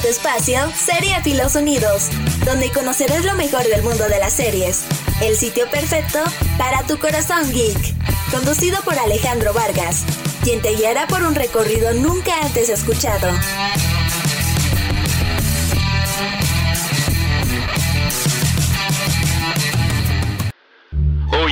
tu espacio, Filos Unidos, donde conocerás lo mejor del mundo de las series. El sitio perfecto para tu corazón geek. Conducido por Alejandro Vargas, quien te guiará por un recorrido nunca antes escuchado.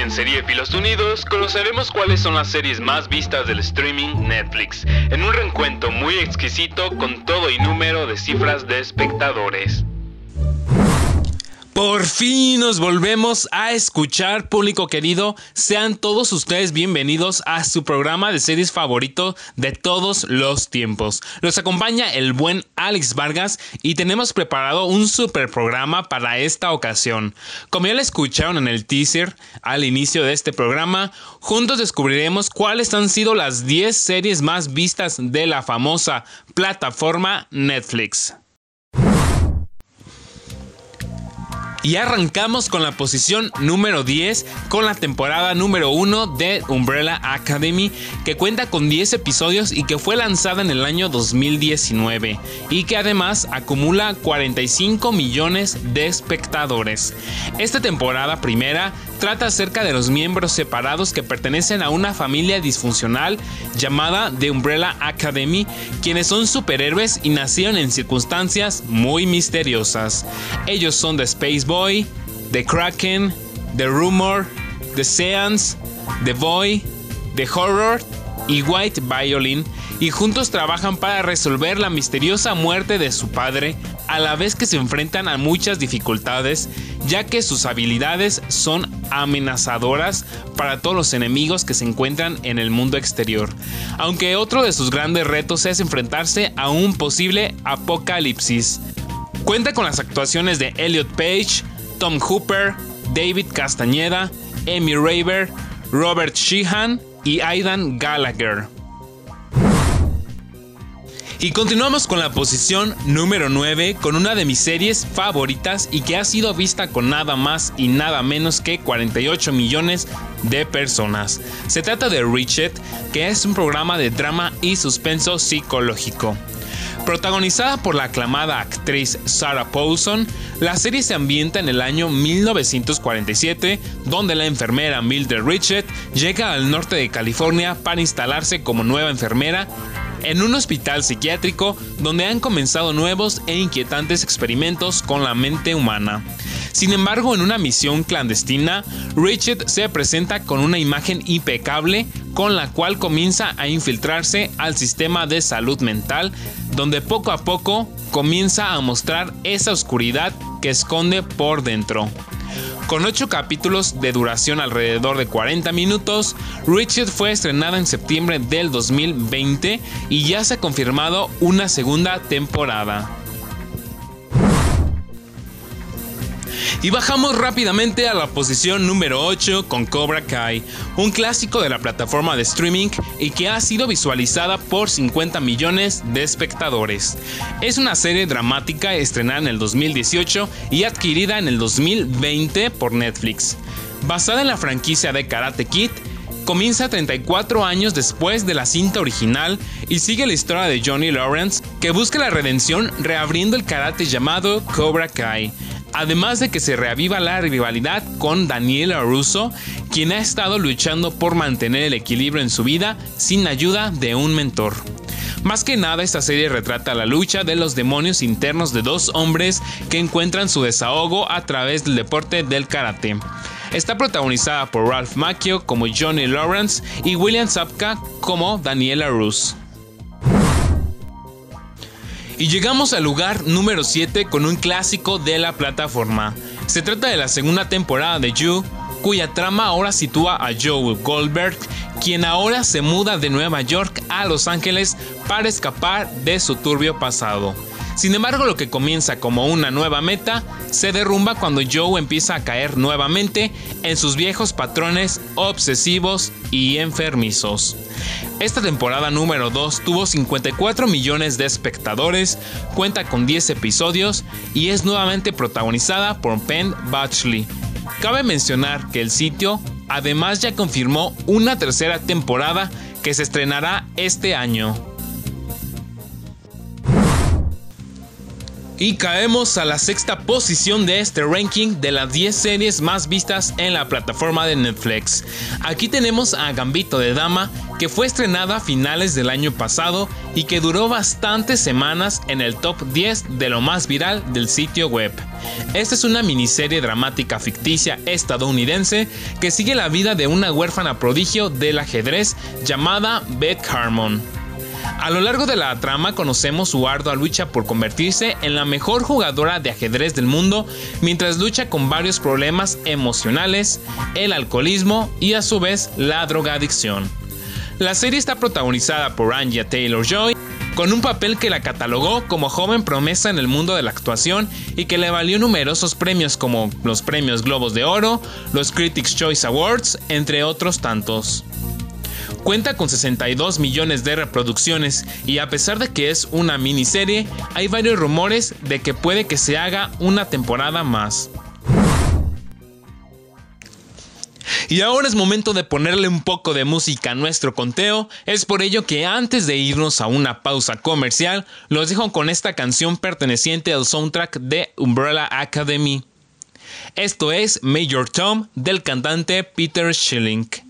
En Serie Filos Unidos conoceremos cuáles son las series más vistas del streaming Netflix, en un reencuentro muy exquisito con todo y número de cifras de espectadores. Por fin nos volvemos a escuchar, público querido. Sean todos ustedes bienvenidos a su programa de series favorito de todos los tiempos. Los acompaña el buen Alex Vargas y tenemos preparado un super programa para esta ocasión. Como ya lo escucharon en el teaser al inicio de este programa, juntos descubriremos cuáles han sido las 10 series más vistas de la famosa plataforma Netflix. Y arrancamos con la posición número 10 con la temporada número 1 de Umbrella Academy que cuenta con 10 episodios y que fue lanzada en el año 2019 y que además acumula 45 millones de espectadores. Esta temporada primera trata acerca de los miembros separados que pertenecen a una familia disfuncional llamada The Umbrella Academy, quienes son superhéroes y nacieron en circunstancias muy misteriosas. Ellos son The Space Boy, The Kraken, The Rumor, The Seance, The Boy, The Horror y White Violin y juntos trabajan para resolver la misteriosa muerte de su padre a la vez que se enfrentan a muchas dificultades ya que sus habilidades son amenazadoras para todos los enemigos que se encuentran en el mundo exterior. Aunque otro de sus grandes retos es enfrentarse a un posible apocalipsis. Cuenta con las actuaciones de Elliot Page, Tom Hooper, David Castañeda, Amy Raver, Robert Sheehan y Aidan Gallagher. Y continuamos con la posición número 9 con una de mis series favoritas y que ha sido vista con nada más y nada menos que 48 millones de personas. Se trata de Richard, que es un programa de drama y suspenso psicológico. Protagonizada por la aclamada actriz Sarah Paulson, la serie se ambienta en el año 1947, donde la enfermera Mildred Richard llega al norte de California para instalarse como nueva enfermera en un hospital psiquiátrico donde han comenzado nuevos e inquietantes experimentos con la mente humana. Sin embargo, en una misión clandestina, Richard se presenta con una imagen impecable con la cual comienza a infiltrarse al sistema de salud mental, donde poco a poco comienza a mostrar esa oscuridad que esconde por dentro. Con 8 capítulos de duración alrededor de 40 minutos, Richard fue estrenada en septiembre del 2020 y ya se ha confirmado una segunda temporada. Y bajamos rápidamente a la posición número 8 con Cobra Kai, un clásico de la plataforma de streaming y que ha sido visualizada por 50 millones de espectadores. Es una serie dramática estrenada en el 2018 y adquirida en el 2020 por Netflix. Basada en la franquicia de Karate Kid, comienza 34 años después de la cinta original y sigue la historia de Johnny Lawrence que busca la redención reabriendo el karate llamado Cobra Kai Además de que se reaviva la rivalidad con Daniela Russo, quien ha estado luchando por mantener el equilibrio en su vida sin ayuda de un mentor. Más que nada, esta serie retrata la lucha de los demonios internos de dos hombres que encuentran su desahogo a través del deporte del karate. Está protagonizada por Ralph Macchio como Johnny Lawrence y William Sapka como Daniela Russo. Y llegamos al lugar número 7 con un clásico de la plataforma. Se trata de la segunda temporada de You, cuya trama ahora sitúa a Joel Goldberg, quien ahora se muda de Nueva York a Los Ángeles para escapar de su turbio pasado. Sin embargo, lo que comienza como una nueva meta se derrumba cuando Joe empieza a caer nuevamente en sus viejos patrones obsesivos y enfermizos. Esta temporada número 2 tuvo 54 millones de espectadores, cuenta con 10 episodios y es nuevamente protagonizada por Penn Batchley. Cabe mencionar que el sitio además ya confirmó una tercera temporada que se estrenará este año. Y caemos a la sexta posición de este ranking de las 10 series más vistas en la plataforma de Netflix. Aquí tenemos a Gambito de Dama, que fue estrenada a finales del año pasado y que duró bastantes semanas en el top 10 de lo más viral del sitio web. Esta es una miniserie dramática ficticia estadounidense que sigue la vida de una huérfana prodigio del ajedrez llamada Beth Harmon. A lo largo de la trama conocemos su ardua lucha por convertirse en la mejor jugadora de ajedrez del mundo mientras lucha con varios problemas emocionales, el alcoholismo y a su vez la drogadicción. La serie está protagonizada por Anya Taylor Joy, con un papel que la catalogó como joven promesa en el mundo de la actuación y que le valió numerosos premios como los premios Globos de Oro, los Critics Choice Awards, entre otros tantos. Cuenta con 62 millones de reproducciones y a pesar de que es una miniserie, hay varios rumores de que puede que se haga una temporada más. Y ahora es momento de ponerle un poco de música a nuestro conteo, es por ello que antes de irnos a una pausa comercial, los dejo con esta canción perteneciente al soundtrack de Umbrella Academy. Esto es Major Tom del cantante Peter Schilling.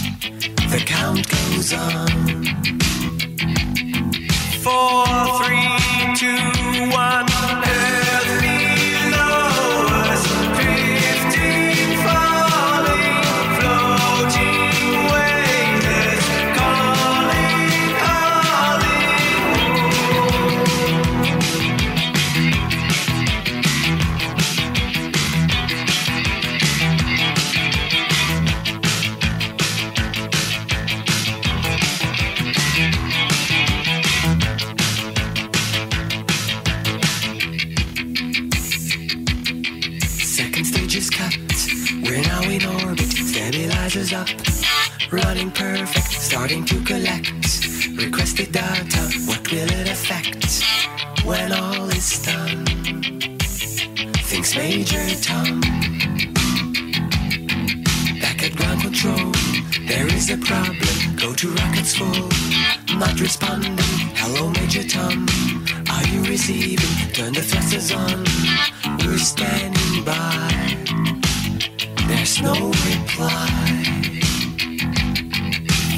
The count goes on. Four, three, two, starting to collect requested data. What will it affect when all is done? Thinks Major Tom. Back at ground control, there is a problem. Go to rockets full, not responding. Hello, Major Tom. Are you receiving? Turn the thrusters on. We're standing by. There's no reply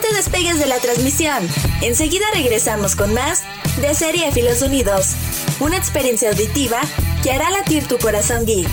Te despegues de la transmisión. Enseguida regresamos con más de Serie Filos Unidos, una experiencia auditiva que hará latir tu corazón geek.